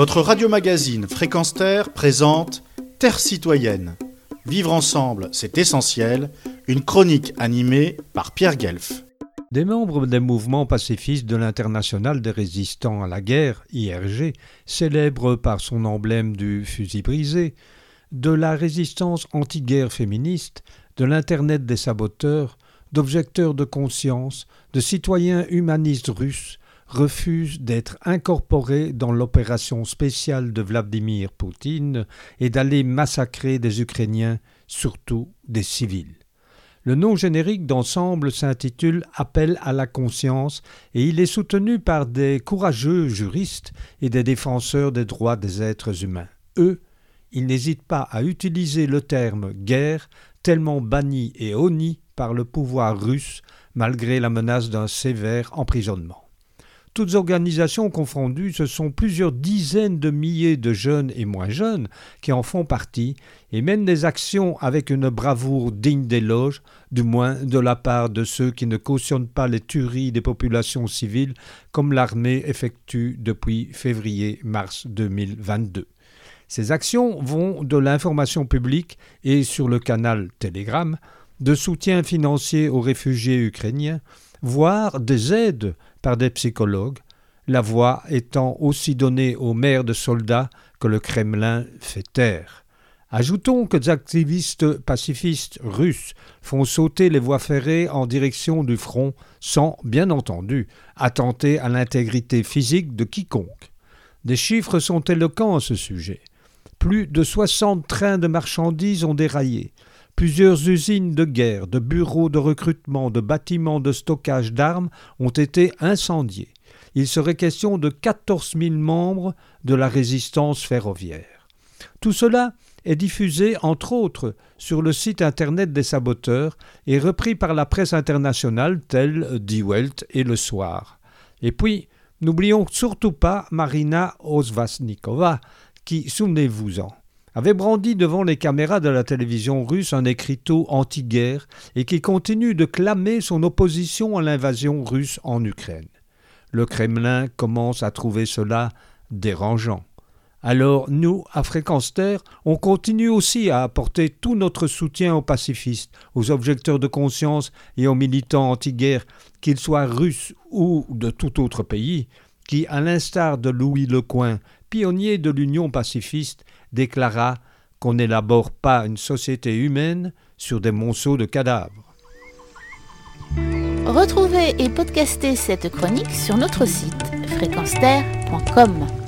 Votre radio-magazine Fréquence Terre présente Terre citoyenne. Vivre ensemble, c'est essentiel. Une chronique animée par Pierre Guelf. Des membres des mouvements pacifistes de l'International des résistants à la guerre, IRG, célèbre par son emblème du fusil brisé, de la résistance anti-guerre féministe, de l'Internet des saboteurs, d'objecteurs de conscience, de citoyens humanistes russes, refusent d'être incorporés dans l'opération spéciale de Vladimir Poutine et d'aller massacrer des Ukrainiens, surtout des civils. Le nom générique d'ensemble s'intitule Appel à la conscience et il est soutenu par des courageux juristes et des défenseurs des droits des êtres humains. Eux, ils n'hésitent pas à utiliser le terme guerre, tellement banni et honni par le pouvoir russe malgré la menace d'un sévère emprisonnement. Toutes organisations confondues, ce sont plusieurs dizaines de milliers de jeunes et moins jeunes qui en font partie et mènent des actions avec une bravoure digne d'éloge, du moins de la part de ceux qui ne cautionnent pas les tueries des populations civiles comme l'armée effectue depuis février-mars 2022. Ces actions vont de l'information publique et sur le canal Telegram, de soutien financier aux réfugiés ukrainiens, voire des aides par des psychologues, la voix étant aussi donnée aux mères de soldats que le Kremlin fait taire. Ajoutons que des activistes pacifistes russes font sauter les voies ferrées en direction du front sans, bien entendu, attenter à l'intégrité physique de quiconque. Des chiffres sont éloquents à ce sujet. Plus de 60 trains de marchandises ont déraillé. Plusieurs usines de guerre, de bureaux de recrutement, de bâtiments de stockage d'armes ont été incendiés. Il serait question de 14 000 membres de la résistance ferroviaire. Tout cela est diffusé, entre autres, sur le site internet des saboteurs et repris par la presse internationale telle Die Welt et Le Soir. Et puis, n'oublions surtout pas Marina Osvasnikova, qui, souvenez-vous-en, avait brandi devant les caméras de la télévision russe un écriteau anti-guerre et qui continue de clamer son opposition à l'invasion russe en Ukraine. Le Kremlin commence à trouver cela dérangeant. Alors nous, à Fréquence Terre, on continue aussi à apporter tout notre soutien aux pacifistes, aux objecteurs de conscience et aux militants anti-guerre, qu'ils soient russes ou de tout autre pays, qui, à l'instar de Louis Lecoin, pionnier de l'Union pacifiste, déclara qu'on n'élabore pas une société humaine sur des monceaux de cadavres. Retrouvez et podcastez cette chronique sur notre site fréquenceterre.com.